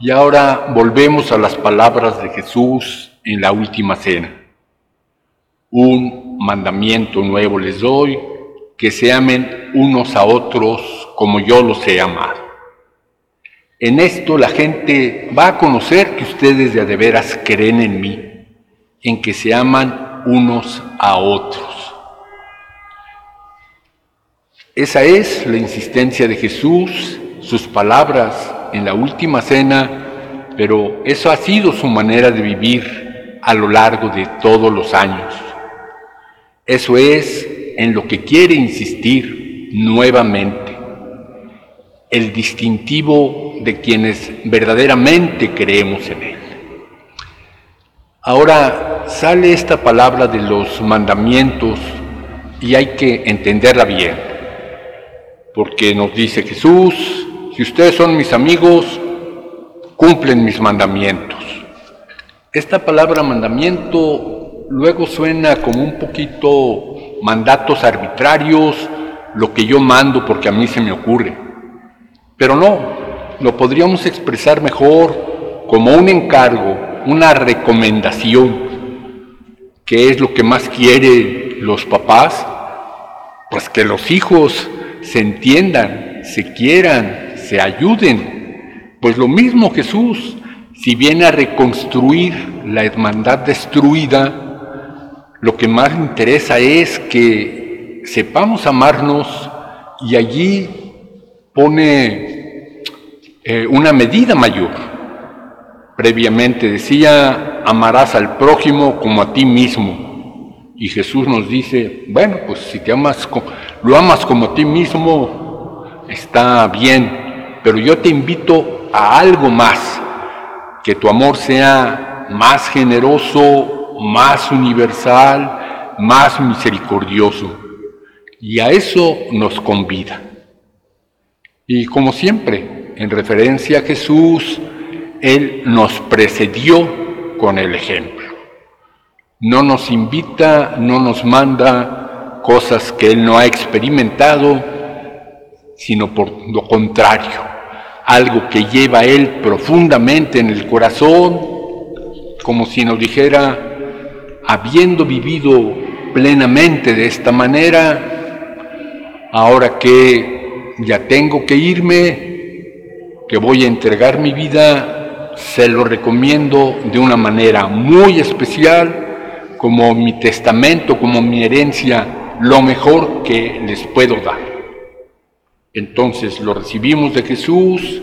y ahora volvemos a las palabras de Jesús en la última cena. Un mandamiento nuevo les doy, que se amen unos a otros como yo los he amado. En esto la gente va a conocer que ustedes de de veras creen en mí, en que se aman unos a otros. Esa es la insistencia de Jesús, sus palabras en la última cena, pero eso ha sido su manera de vivir a lo largo de todos los años. Eso es en lo que quiere insistir nuevamente, el distintivo de quienes verdaderamente creemos en Él. Ahora sale esta palabra de los mandamientos y hay que entenderla bien, porque nos dice Jesús, si ustedes son mis amigos, cumplen mis mandamientos. Esta palabra mandamiento luego suena como un poquito mandatos arbitrarios, lo que yo mando porque a mí se me ocurre. Pero no, lo podríamos expresar mejor como un encargo, una recomendación, que es lo que más quieren los papás, pues que los hijos se entiendan, se quieran, se ayuden. Pues lo mismo Jesús, si viene a reconstruir la hermandad destruida, lo que más interesa es que sepamos amarnos y allí pone eh, una medida mayor. Previamente decía, amarás al prójimo como a ti mismo. Y Jesús nos dice, bueno, pues si te amas, lo amas como a ti mismo, está bien, pero yo te invito a algo más, que tu amor sea más generoso, más universal, más misericordioso. Y a eso nos convida. Y como siempre, en referencia a Jesús, Él nos precedió con el ejemplo. No nos invita, no nos manda cosas que Él no ha experimentado, sino por lo contrario, algo que lleva Él profundamente en el corazón, como si nos dijera, habiendo vivido plenamente de esta manera, ahora que ya tengo que irme, que voy a entregar mi vida, se lo recomiendo de una manera muy especial, como mi testamento, como mi herencia, lo mejor que les puedo dar. Entonces lo recibimos de Jesús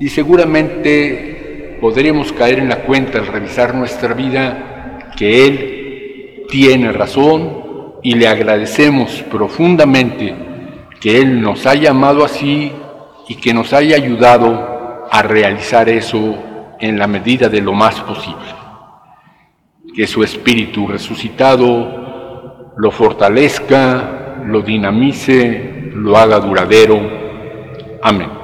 y seguramente podremos caer en la cuenta al revisar nuestra vida que Él tiene razón y le agradecemos profundamente que Él nos haya amado así y que nos haya ayudado a realizar eso en la medida de lo más posible. Que su Espíritu resucitado lo fortalezca, lo dinamice, lo haga duradero. Amén.